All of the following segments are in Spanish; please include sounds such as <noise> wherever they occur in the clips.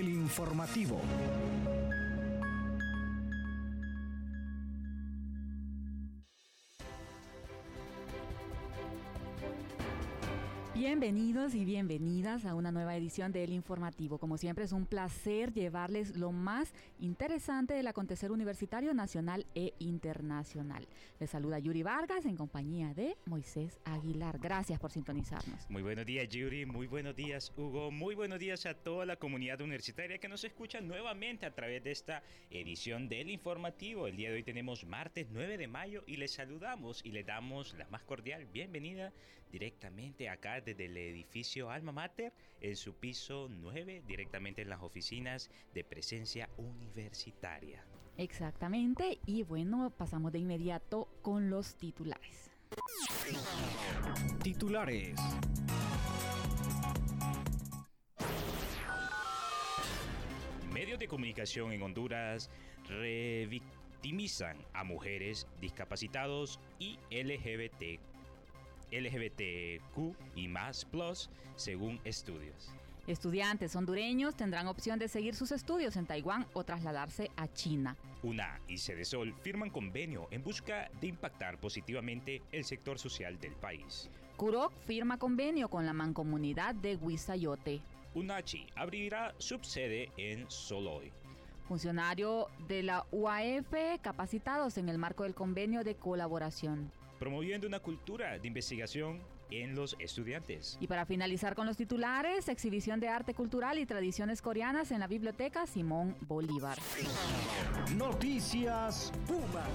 El informativo. Bienvenidos y bienvenidas a una nueva edición del Informativo. Como siempre es un placer llevarles lo más interesante del acontecer universitario nacional e internacional. Les saluda Yuri Vargas en compañía de Moisés Aguilar. Gracias por sintonizarnos. Muy buenos días Yuri, muy buenos días Hugo, muy buenos días a toda la comunidad universitaria que nos escucha nuevamente a través de esta edición del Informativo. El día de hoy tenemos martes 9 de mayo y les saludamos y les damos la más cordial bienvenida directamente acá desde del edificio Alma Mater en su piso 9, directamente en las oficinas de presencia universitaria. Exactamente, y bueno, pasamos de inmediato con los titulares. Titulares. Medios de comunicación en Honduras revictimizan a mujeres discapacitados y LGBT LGBTQ y más plus, según estudios. Estudiantes hondureños tendrán opción de seguir sus estudios en Taiwán o trasladarse a China. UNA y Sol firman convenio en busca de impactar positivamente el sector social del país. Kurok firma convenio con la mancomunidad de Huizayote. UNACHI abrirá subsede en Soloy. Funcionario de la UAF capacitados en el marco del convenio de colaboración promoviendo una cultura de investigación en los estudiantes. Y para finalizar con los titulares, exhibición de arte cultural y tradiciones coreanas en la biblioteca Simón Bolívar. Noticias Puma.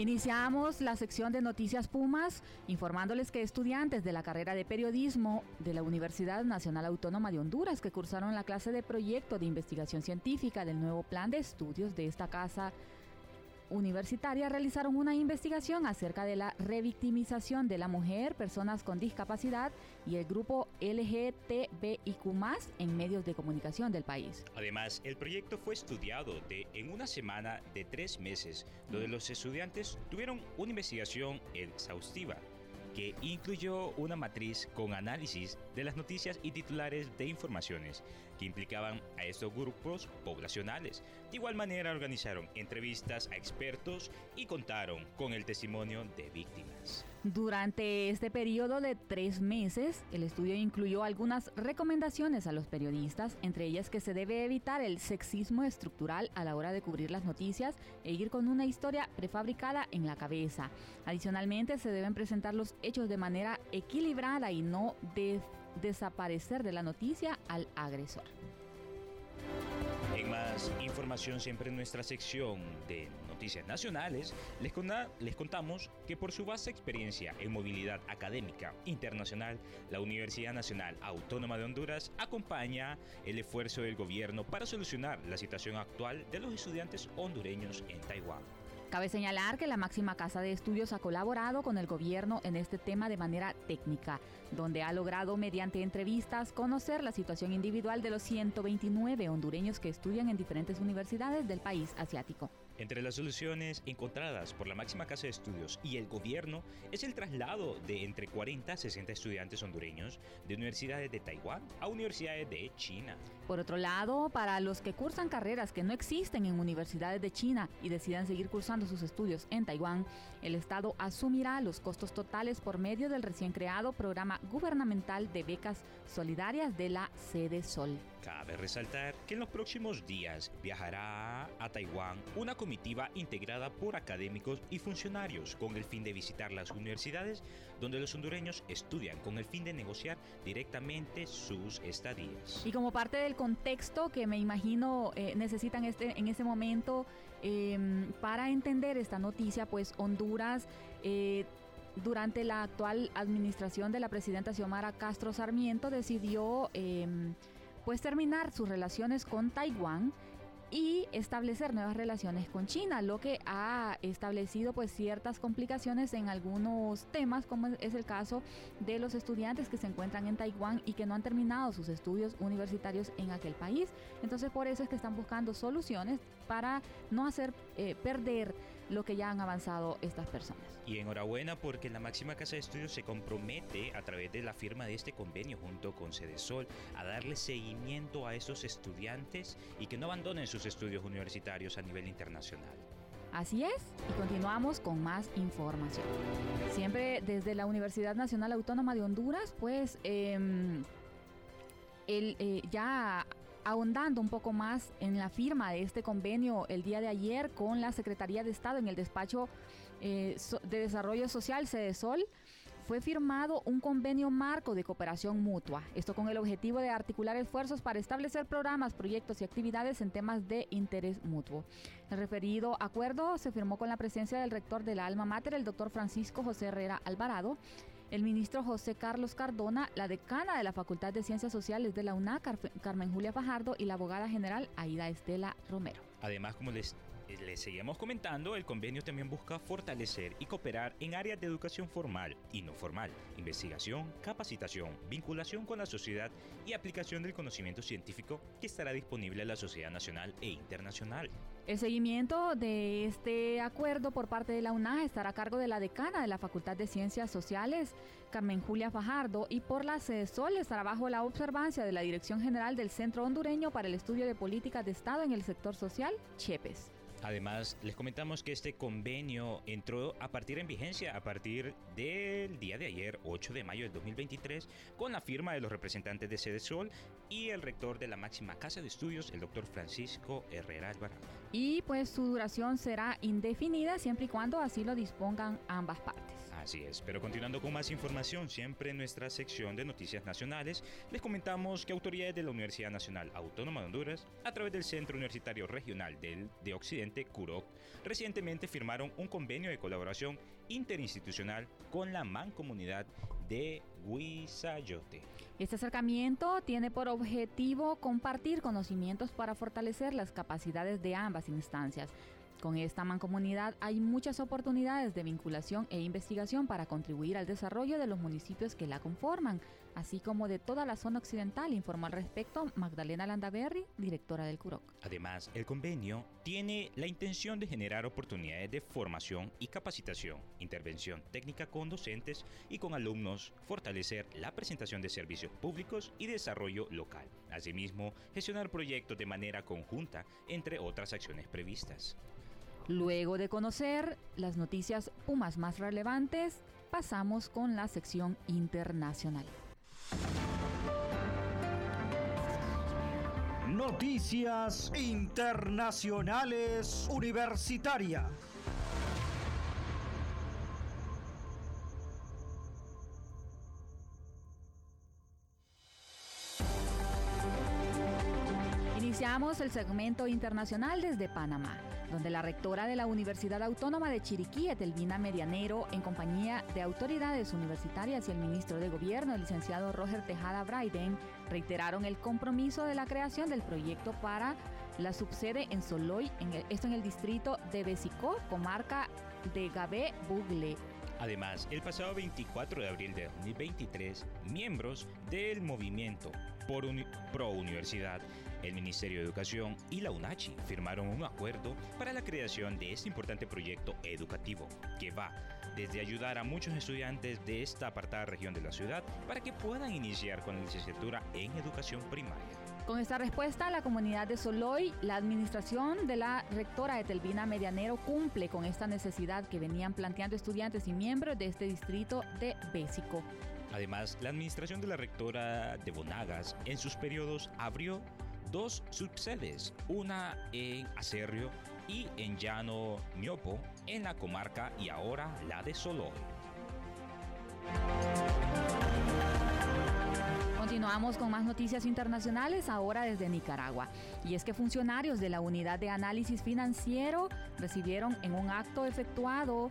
Iniciamos la sección de Noticias Pumas informándoles que estudiantes de la carrera de periodismo de la Universidad Nacional Autónoma de Honduras que cursaron la clase de proyecto de investigación científica del nuevo plan de estudios de esta casa universitaria realizaron una investigación acerca de la revictimización de la mujer, personas con discapacidad y el grupo LGTBIQ en medios de comunicación del país. Además, el proyecto fue estudiado de, en una semana de tres meses, donde los estudiantes tuvieron una investigación exhaustiva que incluyó una matriz con análisis de las noticias y titulares de informaciones que implicaban a estos grupos poblacionales. De igual manera organizaron entrevistas a expertos y contaron con el testimonio de víctimas. Durante este periodo de tres meses, el estudio incluyó algunas recomendaciones a los periodistas, entre ellas que se debe evitar el sexismo estructural a la hora de cubrir las noticias e ir con una historia prefabricada en la cabeza. Adicionalmente, se deben presentar los hechos de manera equilibrada y no de desaparecer de la noticia al agresor. En más información siempre en nuestra sección de noticias nacionales, les, les, contamos que por su vasta experiencia en movilidad académica internacional, la Universidad Nacional Autónoma de Honduras acompaña el esfuerzo del gobierno para solucionar la situación actual de los estudiantes hondureños en Taiwán. Cabe señalar que la máxima casa de estudios ha colaborado con el gobierno en este tema de manera técnica, donde ha logrado mediante entrevistas conocer la situación individual de los 129 hondureños que estudian en diferentes universidades del país asiático. Entre las soluciones encontradas por la máxima casa de estudios y el gobierno es el traslado de entre 40 a 60 estudiantes hondureños de universidades de Taiwán a universidades de China. Por otro lado, para los que cursan carreras que no existen en universidades de China y decidan seguir cursando sus estudios en Taiwán, el Estado asumirá los costos totales por medio del recién creado programa gubernamental de becas solidarias de la sede Sol. Cabe resaltar que en los próximos días viajará a Taiwán una integrada por académicos y funcionarios con el fin de visitar las universidades donde los hondureños estudian con el fin de negociar directamente sus estadías. Y como parte del contexto que me imagino eh, necesitan este, en este momento em, para entender esta noticia, pues Honduras... Eh, durante la actual administración de la presidenta Xiomara Castro Sarmiento decidió em, pues terminar sus relaciones con Taiwán y establecer nuevas relaciones con China, lo que ha establecido pues ciertas complicaciones en algunos temas, como es el caso de los estudiantes que se encuentran en Taiwán y que no han terminado sus estudios universitarios en aquel país. Entonces por eso es que están buscando soluciones para no hacer eh, perder lo que ya han avanzado estas personas. Y enhorabuena porque la máxima casa de estudios se compromete a través de la firma de este convenio junto con Sol a darle seguimiento a estos estudiantes y que no abandonen sus estudios universitarios a nivel internacional. Así es, y continuamos con más información. Siempre desde la Universidad Nacional Autónoma de Honduras, pues em, el, eh, ya ahondando un poco más en la firma de este convenio el día de ayer con la Secretaría de Estado en el despacho eh, de Desarrollo Social, Sol fue firmado un convenio marco de cooperación mutua, esto con el objetivo de articular esfuerzos para establecer programas, proyectos y actividades en temas de interés mutuo. El referido acuerdo se firmó con la presencia del rector de la Alma Mater, el doctor Francisco José Herrera Alvarado, el ministro José Carlos Cardona, la decana de la Facultad de Ciencias Sociales de la UNA, Carmen Julia Fajardo, y la abogada general Aida Estela Romero. Además, como les les seguimos comentando, el convenio también busca fortalecer y cooperar en áreas de educación formal y no formal, investigación, capacitación, vinculación con la sociedad y aplicación del conocimiento científico que estará disponible a la sociedad nacional e internacional. El seguimiento de este acuerdo por parte de la UNA estará a cargo de la decana de la Facultad de Ciencias Sociales, Carmen Julia Fajardo, y por la CESOL estará bajo la observancia de la Dirección General del Centro Hondureño para el Estudio de Políticas de Estado en el Sector Social, CHEPES. Además, les comentamos que este convenio entró a partir en vigencia a partir del día de ayer, 8 de mayo del 2023, con la firma de los representantes de Sede Sol y el rector de la máxima casa de estudios, el doctor Francisco Herrera Alvarado. Y pues su duración será indefinida siempre y cuando así lo dispongan ambas partes. Así es, pero continuando con más información, siempre en nuestra sección de noticias nacionales, les comentamos que autoridades de la Universidad Nacional Autónoma de Honduras, a través del Centro Universitario Regional del, de Occidente, CUROC, recientemente firmaron un convenio de colaboración interinstitucional con la mancomunidad de Huizayote. Este acercamiento tiene por objetivo compartir conocimientos para fortalecer las capacidades de ambas instancias con esta mancomunidad hay muchas oportunidades de vinculación e investigación para contribuir al desarrollo de los municipios que la conforman, así como de toda la zona occidental, informó al respecto Magdalena Landaberry, directora del CUROC. Además, el convenio tiene la intención de generar oportunidades de formación y capacitación, intervención técnica con docentes y con alumnos, fortalecer la presentación de servicios públicos y desarrollo local. Asimismo, gestionar proyectos de manera conjunta, entre otras acciones previstas. Luego de conocer las noticias Pumas más relevantes, pasamos con la sección internacional. Noticias Internacionales Universitaria. El segmento internacional desde Panamá donde la rectora de la Universidad Autónoma de Chiriquí, Etelvina Medianero, en compañía de autoridades universitarias y el ministro de Gobierno, el licenciado Roger Tejada Braiden, reiteraron el compromiso de la creación del proyecto para la subsede en Soloy, en esto en el distrito de Besicó, comarca de Gabé Bugle. Además, el pasado 24 de abril de 2023, miembros del movimiento por Pro Universidad el Ministerio de Educación y la UNACHI firmaron un acuerdo para la creación de este importante proyecto educativo que va desde ayudar a muchos estudiantes de esta apartada región de la ciudad para que puedan iniciar con la licenciatura en educación primaria. Con esta respuesta, la comunidad de Soloy, la administración de la rectora Etelvina Medianero cumple con esta necesidad que venían planteando estudiantes y miembros de este distrito de Bésico. Además, la administración de la rectora de Bonagas en sus periodos abrió dos subsedes, una en Acerrio y en Llano Miopo, en la comarca, y ahora la de Soloy. Continuamos con más noticias internacionales ahora desde Nicaragua. Y es que funcionarios de la Unidad de Análisis Financiero recibieron en un acto efectuado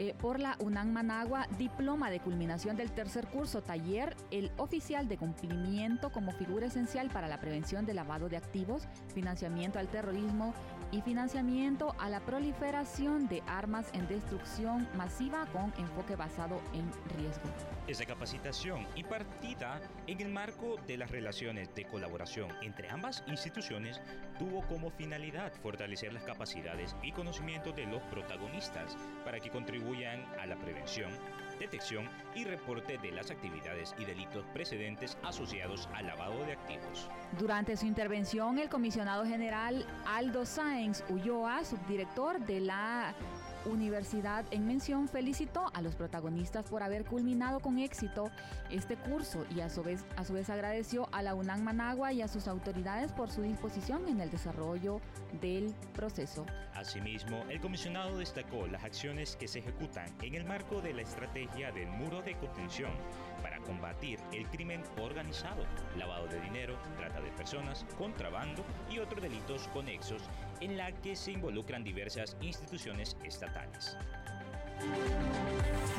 eh, por la UNAM Managua diploma de culminación del tercer curso taller El oficial de cumplimiento como figura esencial para la prevención del lavado de activos, financiamiento al terrorismo y financiamiento a la proliferación de armas en destrucción masiva con enfoque basado en riesgo. Esa capacitación impartida en el marco de las relaciones de colaboración entre ambas instituciones tuvo como finalidad fortalecer las capacidades y conocimientos de los protagonistas para que contribuyan a la prevención, detección y reporte de las actividades y delitos precedentes asociados al lavado de activos. Durante su intervención, el comisionado general Aldo Sáenz Ulloa, subdirector de la Universidad en mención felicitó a los protagonistas por haber culminado con éxito este curso y a su vez, a su vez agradeció a la UNAM Managua y a sus autoridades por su disposición en el desarrollo del proceso. Asimismo, el comisionado destacó las acciones que se ejecutan en el marco de la estrategia del muro de contención para combatir el crimen organizado, lavado de dinero, trata de personas, contrabando y otros delitos conexos en la que se involucran diversas instituciones estatales.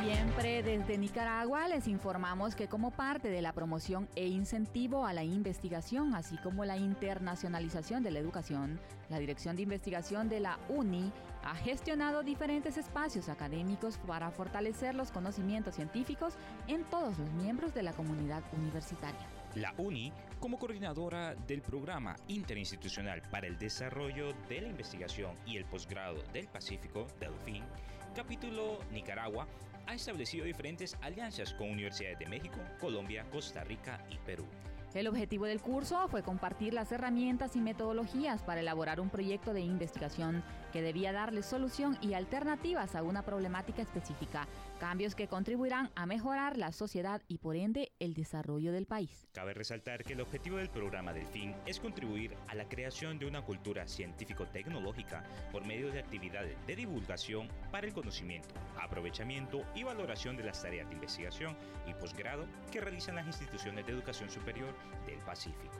Siempre desde Nicaragua les informamos que como parte de la promoción e incentivo a la investigación, así como la internacionalización de la educación, la Dirección de Investigación de la UNI ha gestionado diferentes espacios académicos para fortalecer los conocimientos científicos en todos los miembros de la comunidad universitaria. La UNI, como coordinadora del Programa Interinstitucional para el Desarrollo de la Investigación y el Posgrado del Pacífico, DELFIN, capítulo Nicaragua, ha establecido diferentes alianzas con universidades de México, Colombia, Costa Rica y Perú. El objetivo del curso fue compartir las herramientas y metodologías para elaborar un proyecto de investigación que debía darle solución y alternativas a una problemática específica, cambios que contribuirán a mejorar la sociedad y por ende el desarrollo del país. Cabe resaltar que el objetivo del programa Delfín es contribuir a la creación de una cultura científico-tecnológica por medio de actividades de divulgación para el conocimiento, aprovechamiento y valoración de las tareas de investigación y posgrado que realizan las instituciones de educación superior del Pacífico.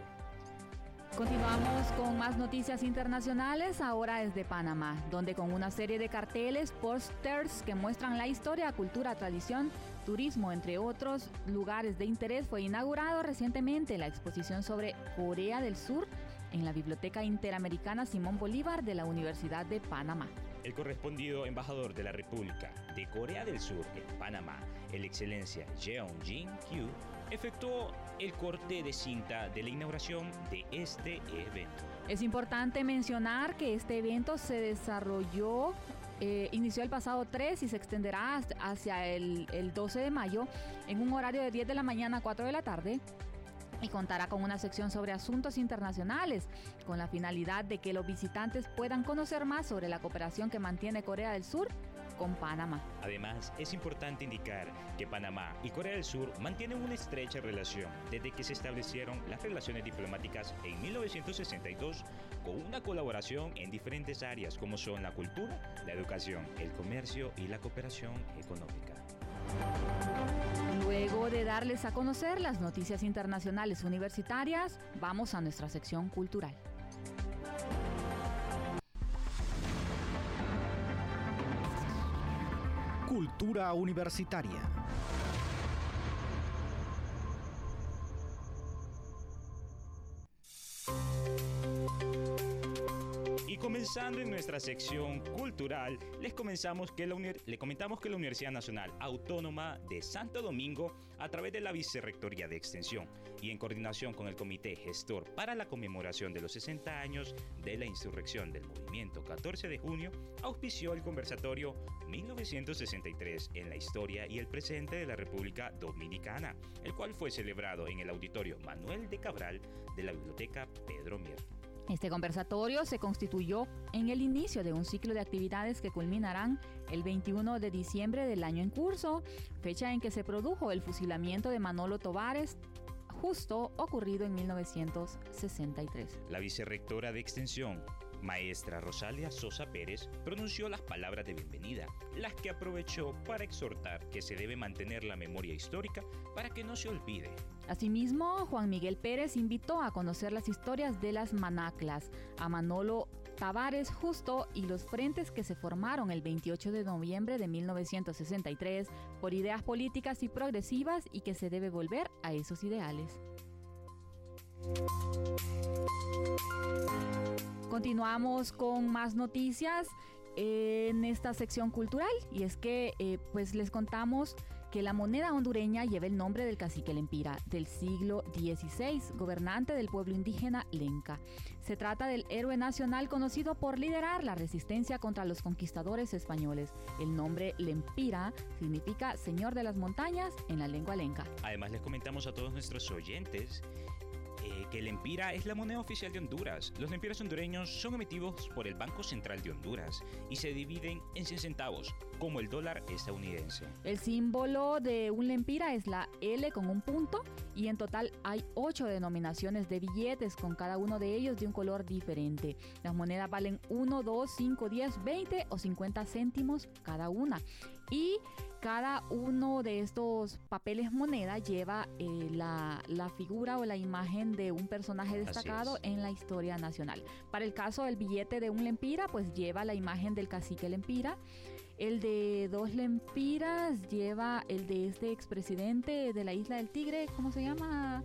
Continuamos con más noticias internacionales, ahora desde Panamá, donde con una serie de carteles, posters que muestran la historia, cultura, tradición, turismo, entre otros lugares de interés, fue inaugurado recientemente la exposición sobre Corea del Sur en la Biblioteca Interamericana Simón Bolívar de la Universidad de Panamá. El correspondido embajador de la República de Corea del Sur en Panamá, el excelencia Jeon Jin Kyu, efectuó el corte de cinta de la inauguración de este evento. Es importante mencionar que este evento se desarrolló, eh, inició el pasado 3 y se extenderá hacia el, el 12 de mayo en un horario de 10 de la mañana a 4 de la tarde y contará con una sección sobre asuntos internacionales, con la finalidad de que los visitantes puedan conocer más sobre la cooperación que mantiene Corea del Sur con Panamá. Además, es importante indicar que Panamá y Corea del Sur mantienen una estrecha relación desde que se establecieron las relaciones diplomáticas en 1962 con una colaboración en diferentes áreas como son la cultura, la educación, el comercio y la cooperación económica. Luego de darles a conocer las noticias internacionales universitarias, vamos a nuestra sección cultural. Cultura universitaria. En nuestra sección cultural, les, comenzamos que la le comentamos que la Universidad Nacional Autónoma de Santo Domingo, a través de la Vicerrectoría de Extensión y en coordinación con el Comité Gestor para la conmemoración de los 60 años de la insurrección del movimiento 14 de junio, auspició el conversatorio 1963 en la historia y el presente de la República Dominicana, el cual fue celebrado en el auditorio Manuel de Cabral de la Biblioteca Pedro Mier. Este conversatorio se constituyó en el inicio de un ciclo de actividades que culminarán el 21 de diciembre del año en curso, fecha en que se produjo el fusilamiento de Manolo Tovares, justo ocurrido en 1963. La vicerrectora de Extensión, maestra Rosalia Sosa Pérez pronunció las palabras de bienvenida, las que aprovechó para exhortar que se debe mantener la memoria histórica para que no se olvide. Asimismo, Juan Miguel Pérez invitó a conocer las historias de las manaclas, a Manolo Tavares Justo y los frentes que se formaron el 28 de noviembre de 1963 por ideas políticas y progresivas y que se debe volver a esos ideales. Continuamos con más noticias en esta sección cultural y es que eh, pues les contamos que la moneda hondureña lleva el nombre del cacique Lempira del siglo XVI, gobernante del pueblo indígena Lenca. Se trata del héroe nacional conocido por liderar la resistencia contra los conquistadores españoles. El nombre Lempira significa Señor de las Montañas en la lengua lenca. Además les comentamos a todos nuestros oyentes eh, que el Empira es la moneda oficial de Honduras. Los lempiras hondureños son emitidos por el Banco Central de Honduras y se dividen en 100 centavos, como el dólar estadounidense. El símbolo de un lempira es la L con un punto y en total hay ocho denominaciones de billetes con cada uno de ellos de un color diferente. Las monedas valen 1, 2, 5, 10, 20 o 50 céntimos cada una. Y cada uno de estos papeles moneda lleva eh, la, figura o la imagen de un personaje destacado en la historia nacional. Para el caso del billete de un lempira, pues lleva la imagen del cacique lempira. El de dos lempiras lleva el de este expresidente de la isla del Tigre, ¿cómo se llama?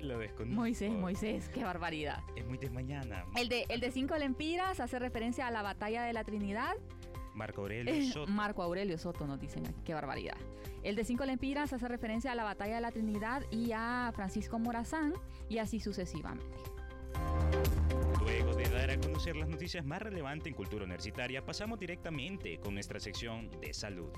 Lo Moisés, Moisés, qué barbaridad. Es muy mañana. El de, el de cinco lempiras hace referencia a la batalla de la Trinidad. Marco Aurelio Soto. Marco Aurelio Soto nos dicen aquí, qué barbaridad. El de cinco lempiras hace referencia a la batalla de la Trinidad y a Francisco Morazán y así sucesivamente. Luego de dar a conocer las noticias más relevantes en cultura universitaria, pasamos directamente con nuestra sección de salud.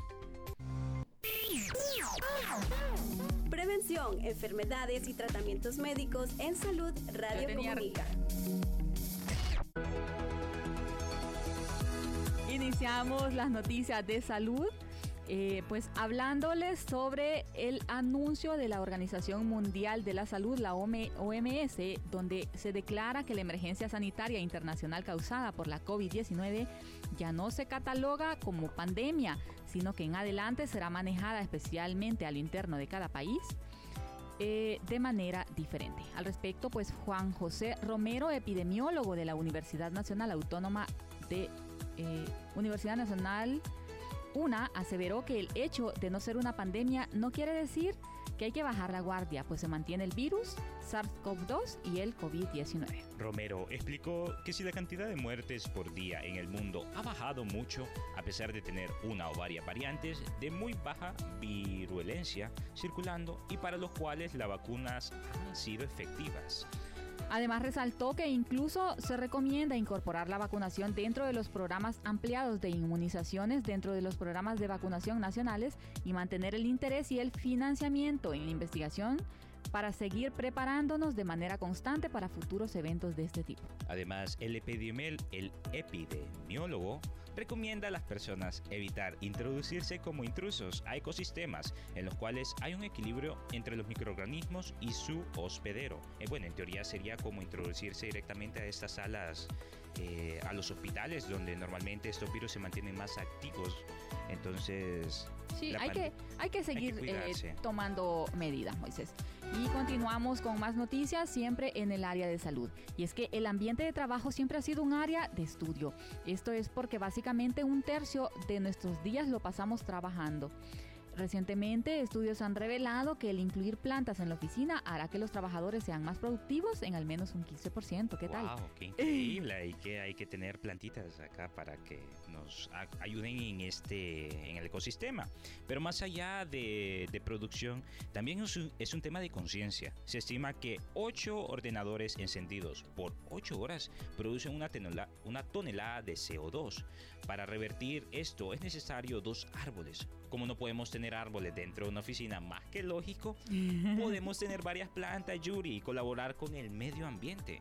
Prevención, enfermedades y tratamientos médicos en salud Radio Comunica. Iniciamos las noticias de salud. Eh, pues hablándoles sobre el anuncio de la Organización Mundial de la Salud, la OMS, donde se declara que la emergencia sanitaria internacional causada por la COVID-19 ya no se cataloga como pandemia, sino que en adelante será manejada especialmente al interno de cada país. Eh, de manera diferente. Al respecto, pues Juan José Romero, epidemiólogo de la Universidad Nacional Autónoma de eh, Universidad Nacional una aseveró que el hecho de no ser una pandemia no quiere decir que hay que bajar la guardia, pues se mantiene el virus, SARS-CoV-2 y el COVID-19. Romero explicó que si la cantidad de muertes por día en el mundo ha bajado mucho, a pesar de tener una o varias variantes de muy baja virulencia circulando y para los cuales las vacunas han sido efectivas. Además, resaltó que incluso se recomienda incorporar la vacunación dentro de los programas ampliados de inmunizaciones, dentro de los programas de vacunación nacionales y mantener el interés y el financiamiento en la investigación para seguir preparándonos de manera constante para futuros eventos de este tipo. Además, el, el epidemiólogo recomienda a las personas evitar introducirse como intrusos a ecosistemas en los cuales hay un equilibrio entre los microorganismos y su hospedero. Eh, bueno, en teoría sería como introducirse directamente a estas salas, eh, a los hospitales donde normalmente estos virus se mantienen más activos. Entonces... Sí, hay que, hay que seguir eh, tomando medidas, Moisés. Y continuamos con más noticias, siempre en el área de salud. Y es que el ambiente de trabajo siempre ha sido un área de estudio. Esto es porque básicamente un tercio de nuestros días lo pasamos trabajando. Recientemente, estudios han revelado que el incluir plantas en la oficina hará que los trabajadores sean más productivos en al menos un 15%. ¿Qué tal? ¡Wow! ¡Qué increíble! hay, que, tener plantitas acá para que nos ayuden en, este, en el ecosistema. Pero más allá de, producción, también es un, tema de conciencia. Se estima que 8 ordenadores encendidos por 8 horas producen una, una tonelada de CO2. Para revertir esto es necesario dos árboles. Como no podemos tener árboles dentro de una oficina más que lógico, <laughs> podemos tener varias plantas, Yuri, y colaborar con el medio ambiente.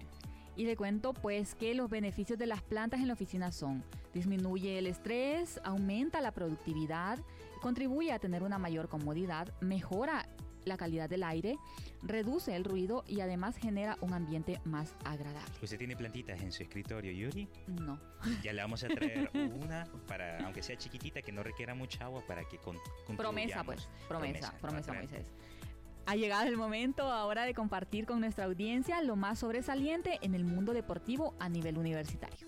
Y le cuento pues que los beneficios de las plantas en la oficina son disminuye el estrés, aumenta la productividad, contribuye a tener una mayor comodidad, mejora la calidad del aire, reduce el ruido y además genera un ambiente más agradable. ¿Usted tiene plantitas en su escritorio, Yuri? No. <laughs> Ya le vamos a traer una para, aunque sea chiquitita, que no requiera mucha agua para que con, Promesa, pues. Promesa, promesa, promesa Moisés. Ha llegado el momento ahora de compartir con nuestra audiencia lo más sobresaliente en el mundo deportivo a nivel universitario.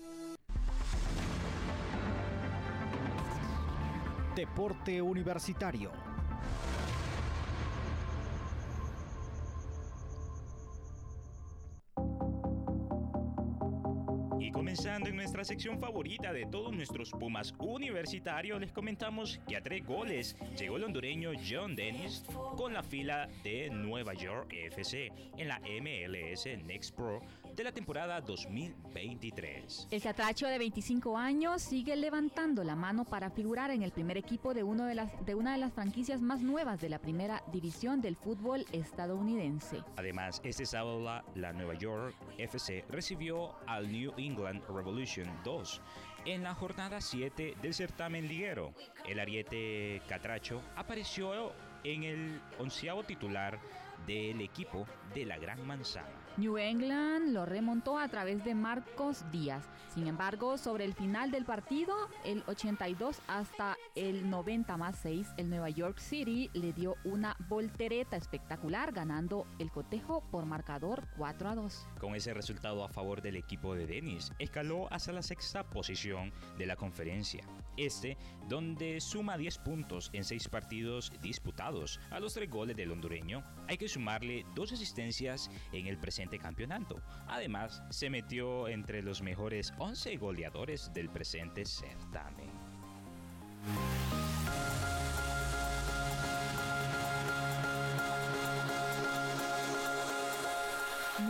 Deporte Universitario. Nuestra sección favorita de todos nuestros Pumas universitarios, les comentamos que a tres goles llegó el hondureño John Dennis con la fila de Nueva York FC en la MLS Next Pro de la temporada 2023. El catracho de 25 años sigue levantando la mano para figurar en el primer equipo de, uno de, las, de una de las franquicias más nuevas de la primera división del fútbol estadounidense. Además, este sábado la, la Nueva York FC recibió al New England Revolution 2 en la jornada 7 del certamen liguero. El ariete Catracho apareció en el onceavo titular del equipo de la Gran Manzana. New England lo remontó a través de Marcos Díaz. Sin embargo, sobre el final del partido, el 82 hasta el 90 más 6, el Nueva York City le dio una voltereta espectacular, ganando el cotejo por marcador 4 a 2. Con ese resultado a favor del equipo de Dennis, escaló hasta la sexta posición de la conferencia. Este, donde suma 10 puntos en 6 partidos disputados. A los 3 goles del hondureño, hay que sumarle dos asistencias en el presente campeonato. Además, se metió entre los mejores 11 goleadores del presente certamen.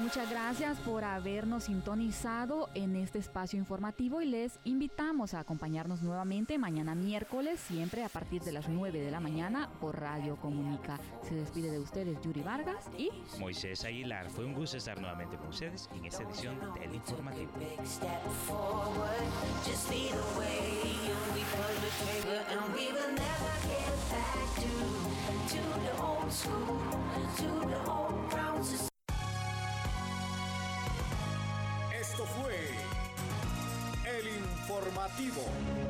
Muchas gracias por habernos sintonizado en este espacio informativo y les invitamos a acompañarnos nuevamente mañana miércoles, siempre a partir de las 9 de la mañana por Radio Comunica. Se despide de ustedes Yuri Vargas y Moisés Aguilar. Fue un gusto estar nuevamente con ustedes en esta edición del informativo. Esto fue El Informativo.